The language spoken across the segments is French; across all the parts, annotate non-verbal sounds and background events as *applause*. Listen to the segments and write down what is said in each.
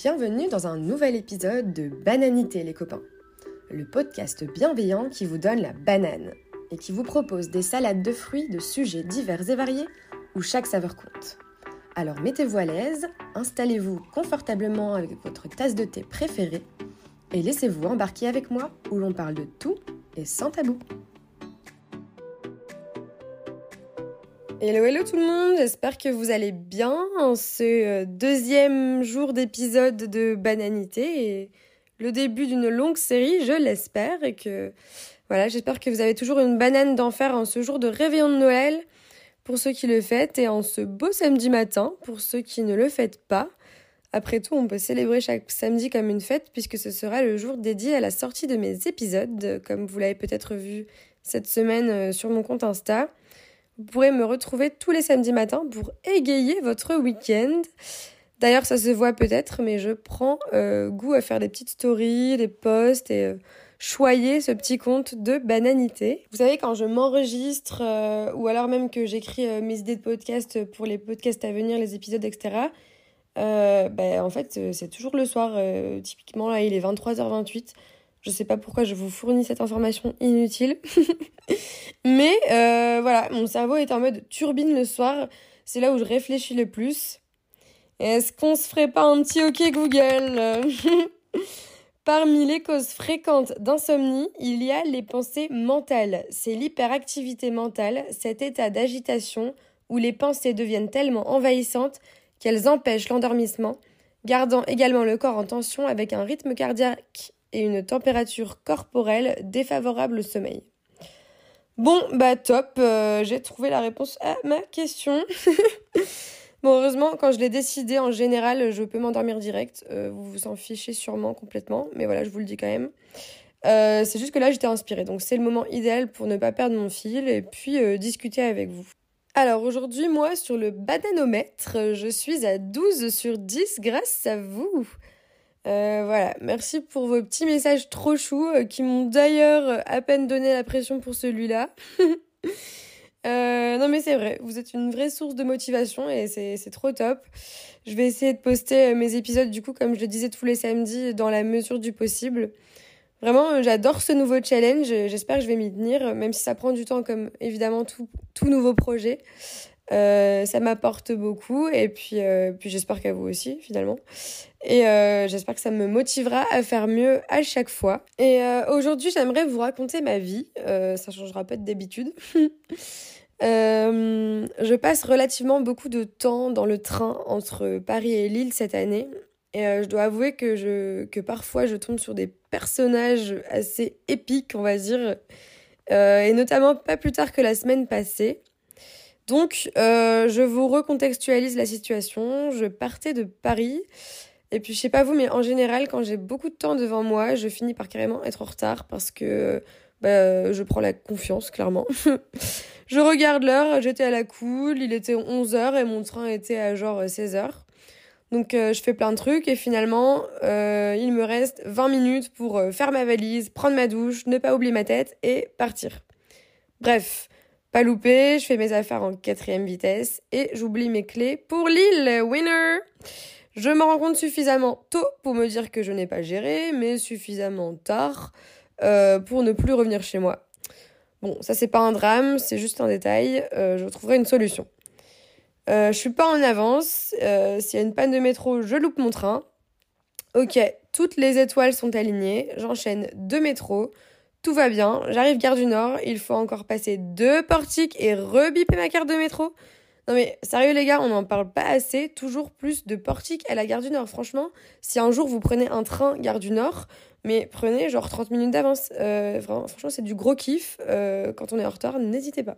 Bienvenue dans un nouvel épisode de Bananité les copains, le podcast bienveillant qui vous donne la banane et qui vous propose des salades de fruits de sujets divers et variés où chaque saveur compte. Alors mettez-vous à l'aise, installez-vous confortablement avec votre tasse de thé préférée et laissez-vous embarquer avec moi où l'on parle de tout et sans tabou. Hello hello tout le monde, j'espère que vous allez bien en ce euh, deuxième jour d'épisode de Bananité et le début d'une longue série, je l'espère, et que voilà, j'espère que vous avez toujours une banane d'enfer en ce jour de réveillon de Noël pour ceux qui le fêtent et en ce beau samedi matin pour ceux qui ne le fêtent pas. Après tout, on peut célébrer chaque samedi comme une fête puisque ce sera le jour dédié à la sortie de mes épisodes, comme vous l'avez peut-être vu cette semaine euh, sur mon compte Insta. Vous pourrez me retrouver tous les samedis matins pour égayer votre week-end. D'ailleurs, ça se voit peut-être, mais je prends euh, goût à faire des petites stories, des posts et euh, choyer ce petit compte de bananité. Vous savez, quand je m'enregistre euh, ou alors même que j'écris mes idées de podcast pour les podcasts à venir, les épisodes, etc., ben, en fait, c'est toujours le soir. typiquement, là, il est 23h28. Je sais pas pourquoi je vous fournis cette information inutile. *laughs* Mais euh, voilà, mon cerveau est en mode turbine le soir. C'est là où je réfléchis le plus. Est-ce qu'on se ferait pas un petit OK Google? *laughs* Parmi les causes fréquentes d'insomnie, il y a les pensées mentales. C'est l'hyperactivité mentale, cet état d'agitation où les pensées deviennent tellement envahissantes qu'elles empêchent l'endormissement, gardant également le corps en tension avec un rythme cardiaque et une température corporelle défavorable au sommeil. Bon, bah top, euh, j'ai trouvé la réponse à ma question. *laughs* bon, heureusement, quand je l'ai décidé, en général, je peux m'endormir direct. Euh, vous vous en fichez sûrement complètement, mais voilà, je vous le dis quand même. Euh, c'est juste que là, j'étais inspirée, donc c'est le moment idéal pour ne pas perdre mon fil et puis discuter avec vous. Alors aujourd'hui, moi, sur le bananomètre, je suis à 12 sur 10 grâce à vous. Euh, voilà, merci pour vos petits messages trop choux euh, qui m'ont d'ailleurs euh, à peine donné la pression pour celui-là. *laughs* non mais c'est vrai, vous êtes une vraie source de motivation et c'est trop top. Je vais essayer de poster mes épisodes du coup comme je le disais tous les samedis dans la mesure du possible. Vraiment, j'adore ce nouveau challenge, j'espère que je vais m'y tenir, même si ça prend du temps comme évidemment tout, tout nouveau projet. Euh, ça m'apporte beaucoup et puis, euh, puis j'espère qu'à vous aussi finalement. Et euh, j'espère que ça me motivera à faire mieux à chaque fois. Et aujourd'hui, j'aimerais vous raconter ma vie. ça changera pas d'habitude. *laughs* je passe relativement beaucoup de temps dans le train entre Paris et Lille cette année. Et je dois avouer que, je, que parfois je tombe sur des personnages assez épiques, on va dire. et notamment pas plus tard que la semaine passée. Donc, euh, je vous recontextualise la situation. Je partais de Paris. Et puis, je sais pas vous, mais en général, quand j'ai beaucoup de temps devant moi, je finis par carrément être en retard parce que bah, je prends la confiance, clairement. *laughs* je regarde l'heure, j'étais à la cool, il était 11h et mon train était à genre 16h. Donc, euh, je fais plein de trucs et finalement, euh, il me reste 20 minutes pour faire ma valise, prendre ma douche, ne pas oublier ma tête et partir. Bref. Pas loupé, je fais mes affaires en quatrième vitesse et j'oublie mes clés pour l'île. Winner! Je me rends compte suffisamment tôt pour me dire que je n'ai pas géré, mais suffisamment tard euh, pour ne plus revenir chez moi. Bon, ça c'est pas un drame, c'est juste un détail. Euh, je trouverai une solution. Euh, je suis pas en avance. S'il y a une panne de métro, je loupe mon train. Ok, toutes les étoiles sont alignées. J'enchaîne deux métros. Tout va bien, j'arrive gare du Nord, il faut encore passer deux portiques et rebiper ma carte de métro. Non mais sérieux les gars, on n'en parle pas assez, toujours plus de portiques à la gare du Nord. Franchement, si un jour vous prenez un train gare du Nord, mais prenez genre 30 minutes d'avance. Euh, franchement, c'est du gros kiff. Euh, quand on est en retard, n'hésitez pas.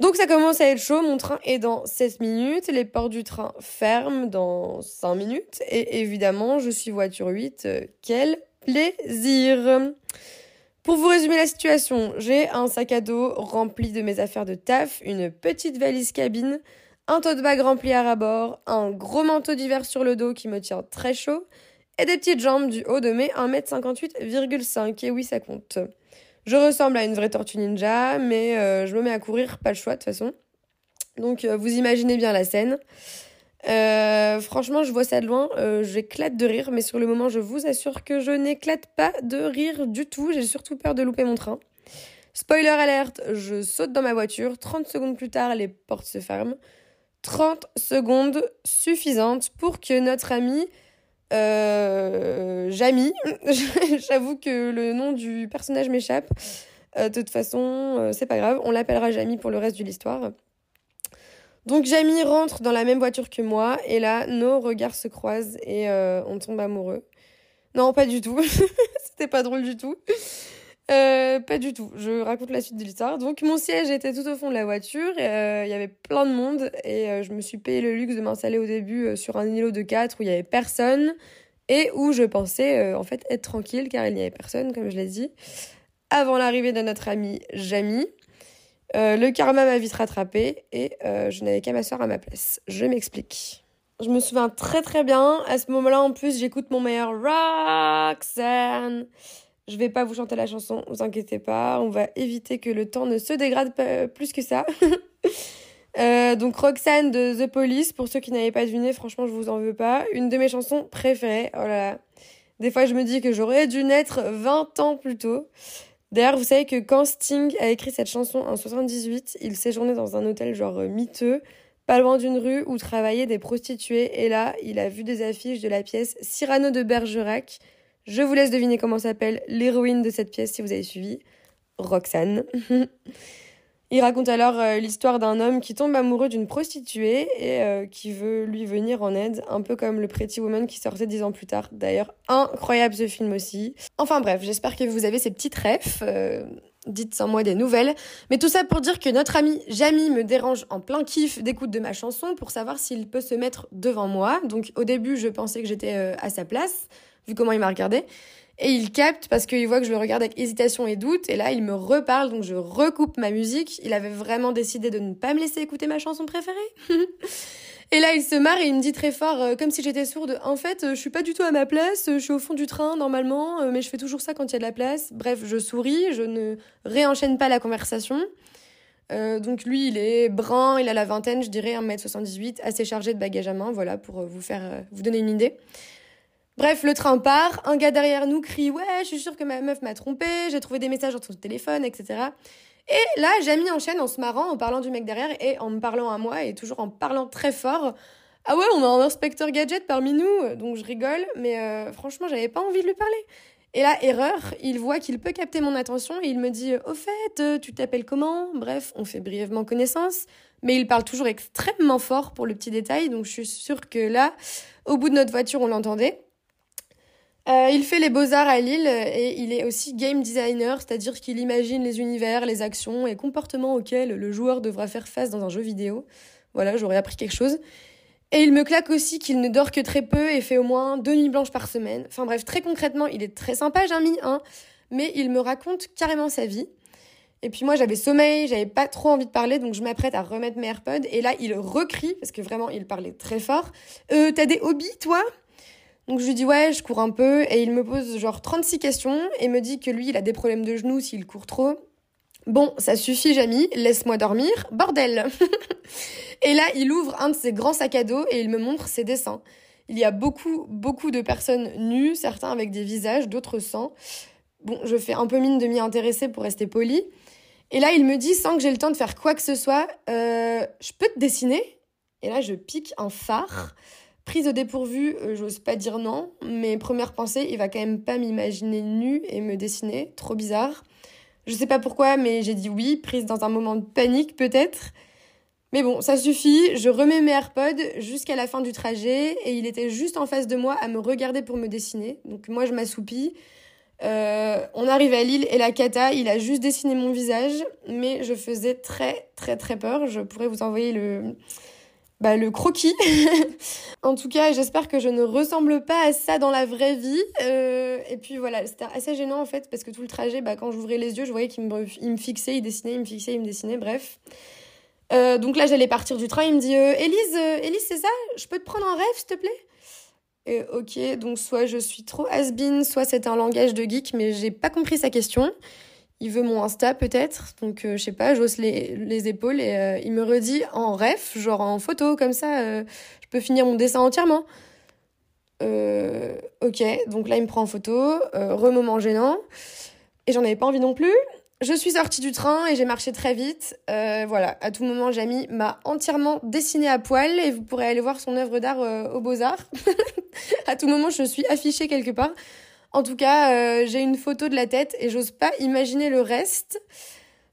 Donc ça commence à être chaud, mon train est dans 7 minutes, les portes du train ferment dans 5 minutes, et évidemment, je suis voiture 8. Euh, quel plaisir pour vous résumer la situation, j'ai un sac à dos rempli de mes affaires de taf, une petite valise cabine, un tote bag rempli à rabord, un gros manteau d'hiver sur le dos qui me tient très chaud, et des petites jambes du haut de mes 1m58,5. Et oui, ça compte. Je ressemble à une vraie tortue ninja, mais euh, je me mets à courir, pas le choix de toute façon. Donc euh, vous imaginez bien la scène. Euh, franchement, je vois ça de loin, euh, j'éclate de rire, mais sur le moment, je vous assure que je n'éclate pas de rire du tout. J'ai surtout peur de louper mon train. Spoiler alerte, je saute dans ma voiture. 30 secondes plus tard, les portes se ferment. 30 secondes suffisantes pour que notre ami euh, Jamie, *laughs* j'avoue que le nom du personnage m'échappe. Euh, de toute façon, c'est pas grave, on l'appellera Jamie pour le reste de l'histoire. Donc Jamie rentre dans la même voiture que moi et là nos regards se croisent et euh, on tombe amoureux. Non, pas du tout. *laughs* C'était pas drôle du tout. Euh, pas du tout. Je raconte la suite de l'histoire. Donc mon siège était tout au fond de la voiture. Euh, il y avait plein de monde et je me suis payé le luxe de m'installer au début sur un îlot de 4 où il y avait personne et où je pensais en fait être tranquille car il n'y avait personne comme je l'ai dit. Avant l'arrivée de notre ami Jamie. Euh, le karma m'a vite rattrapé et euh, je n'avais qu'à m'asseoir à ma place. Je m'explique. Je me souviens très très bien. À ce moment-là, en plus, j'écoute mon meilleur Roxanne. Je vais pas vous chanter la chanson, vous inquiétez pas. On va éviter que le temps ne se dégrade plus que ça. *laughs* Euh, donc Roxanne de The Police, pour ceux qui n'avaient pas deviné, franchement, je vous en veux pas. Une de mes chansons préférées. Oh là là. Des fois, je me dis que j'aurais dû naître 20 ans plus tôt. D'ailleurs, vous savez que quand Sting a écrit cette chanson en 78, il séjournait dans un hôtel genre euh, miteux, pas loin d'une rue où travaillaient des prostituées. Et là, il a vu des affiches de la pièce Cyrano de Bergerac. Je vous laisse deviner comment s'appelle l'héroïne de cette pièce si vous avez suivi. Roxane. *laughs* Il raconte alors euh, l'histoire d'un homme qui tombe amoureux d'une prostituée et euh, qui veut lui venir en aide, un peu comme le Pretty Woman qui sortait dix ans plus tard. D'ailleurs, incroyable ce film aussi. Enfin bref, j'espère que vous avez ces petites refs. Euh, dites sans moi des nouvelles. Mais tout ça pour dire que notre ami Jamie me dérange en plein kiff d'écoute de ma chanson pour savoir s'il peut se mettre devant moi. Donc au début, je pensais que j'étais à sa place, vu comment il m'a regardé. Et il capte parce qu'il voit que je le regarde avec hésitation et doute. Et là, il me reparle, donc je recoupe ma musique. Il avait vraiment décidé de ne pas me laisser écouter ma chanson préférée. *laughs* et là, il se marre et il me dit très fort, euh, comme si j'étais sourde, en fait, euh, je suis pas du tout à ma place, je suis au fond du train normalement, euh, mais je fais toujours ça quand il y a de la place. Bref, je souris, je ne réenchaîne pas la conversation. donc lui, il est brun, il a la vingtaine, je dirais 1m78, assez chargé de bagages à main, voilà, pour vous faire, vous donner une idée. Bref, le train part, un gars derrière nous crie Ouais, je suis sûre que ma meuf m'a trompé, j'ai trouvé des messages sur son téléphone, etc. Et là, Jamie enchaîne en se marrant, en parlant du mec derrière et en me parlant à moi et toujours en parlant très fort. Ah ouais, on a un inspecteur gadget parmi nous, donc je rigole, mais euh, franchement, j'avais pas envie de lui parler. Et là, erreur, il voit qu'il peut capter mon attention et il me dit Au fait, euh, tu t'appelles comment? Bref, on fait brièvement connaissance, mais il parle toujours extrêmement fort pour le petit détail, donc je suis sûre que là, au bout de notre voiture, on l'entendait. Euh, il fait les beaux-arts à Lille et il est aussi game designer, c'est-à-dire qu'il imagine les univers, les actions et comportements auxquels le joueur devra faire face dans un jeu vidéo. Voilà, j'aurais appris quelque chose. Et il me claque aussi qu'il ne dort que très peu et fait au moins deux nuits blanches par semaine. Enfin bref, très concrètement, il est très sympa, Jamie, hein, mais il me raconte carrément sa vie. Et puis moi, j'avais sommeil, j'avais pas trop envie de parler, donc je m'apprête à remettre mes AirPods. Et là, il recrie, parce que vraiment, il parlait très fort. Euh, t'as des hobbies, toi? Donc je lui dis ouais, je cours un peu et il me pose genre 36 questions et me dit que lui, il a des problèmes de genoux s'il court trop. Bon, ça suffit, Jamie, laisse-moi dormir, bordel. *laughs* et là, il ouvre un de ses grands sacs à dos et il me montre ses dessins. Il y a beaucoup, beaucoup de personnes nues, certains avec des visages, d'autres sans. Bon, je fais un peu mine de m'y intéresser pour rester poli. Et là, il me dit, sans que j'ai le temps de faire quoi que ce soit, euh, je peux te dessiner? Et là, je pique un phare. Prise au dépourvu, euh, j'ose pas dire non, mais première pensée, il va quand même pas m'imaginer nue et me dessiner, trop bizarre. Je sais pas pourquoi, mais j'ai dit oui, prise dans un moment de panique peut-être. Mais bon, ça suffit, je remets mes AirPods jusqu'à la fin du trajet et il était juste en face de moi à me regarder pour me dessiner. Donc moi je m'assoupis. Euh, on arrive à Lille et la cata, il a juste dessiné mon visage, mais je faisais très très très peur. Je pourrais vous envoyer le, bah, le croquis. *laughs* en tout cas, j'espère que je ne ressemble pas à ça dans la vraie vie. Euh, et puis voilà, c'était assez gênant en fait, parce que tout le trajet, bah, quand j'ouvrais les yeux, je voyais qu'il me, fixait, il dessinait, il me fixait, il me dessinait, bref. Euh, donc là, j'allais partir du train, il me dit euh, Élise, Élise, c'est ça? Je peux te prendre un rêve, s'il te plaît? Et ok, donc soit je suis trop has soit c'est un langage de geek, mais j'ai pas compris sa question. Il veut mon Insta peut-être, donc euh, je sais pas, j'ose les, les épaules et euh, il me redit en ref, genre en photo, comme ça, euh, je peux finir mon dessin entièrement. ok, donc là il me prend en photo, remoment gênant, et j'en avais pas envie non plus. Je suis sortie du train et j'ai marché très vite. voilà, à tout moment, Jamie m'a entièrement dessiné à poil et vous pourrez aller voir son œuvre d'art au Beaux-Arts. *laughs* à tout moment, je suis affichée quelque part. En tout cas, euh, j'ai une photo de la tête et j'ose pas imaginer le reste.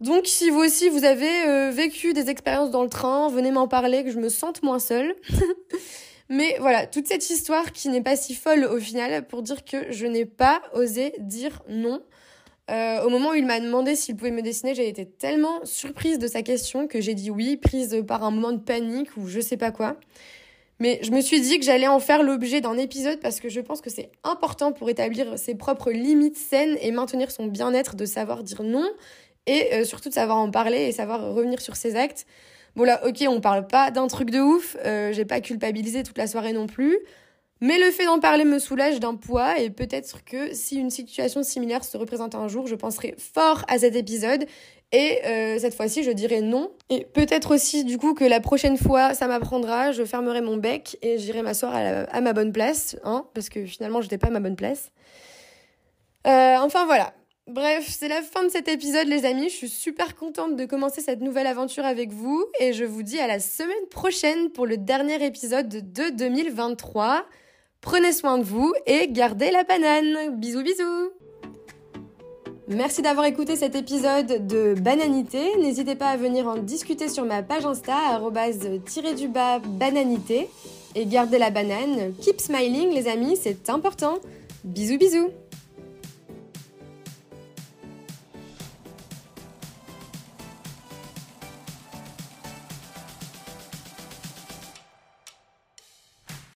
Donc si vous aussi vous avez euh, vécu des expériences dans le train, venez m'en parler, que je me sente moins seule. *laughs* Mais voilà, toute cette histoire qui n'est pas si folle au final pour dire que je n'ai pas osé dire non. Euh, au moment où il m'a demandé s'il pouvait me dessiner, j'ai été tellement surprise de sa question que j'ai dit oui, prise par un moment de panique ou je sais pas quoi. Mais je me suis dit que j'allais en faire l'objet d'un épisode parce que je pense que c'est important pour établir ses propres limites saines et maintenir son bien-être de savoir dire non et euh, surtout de savoir en parler et savoir revenir sur ses actes. Bon là, ok, on parle pas d'un truc de ouf, euh, j'ai pas culpabilisé toute la soirée non plus, mais le fait d'en parler me soulage d'un poids et peut-être que si une situation similaire se représente un jour, je penserai fort à cet épisode et euh, cette fois-ci, je dirai non. Et peut-être aussi, du coup, que la prochaine fois, ça m'apprendra, je fermerai mon bec et j'irai m'asseoir à, ma bonne place, hein, parce que finalement, j'étais pas à ma bonne place. Euh, enfin voilà. Bref, c'est la fin de cet épisode, les amis. Je suis super contente de commencer cette nouvelle aventure avec vous et je vous dis à la semaine prochaine pour le dernier épisode de 2023. Prenez soin de vous et gardez la banane. Bisous, bisous. Merci d'avoir écouté cet épisode de Bananité. N'hésitez pas à venir en discuter sur ma page Insta, du bas bananité. Et gardez la banane. Keep smiling, les amis, c'est important. Bisous, bisous.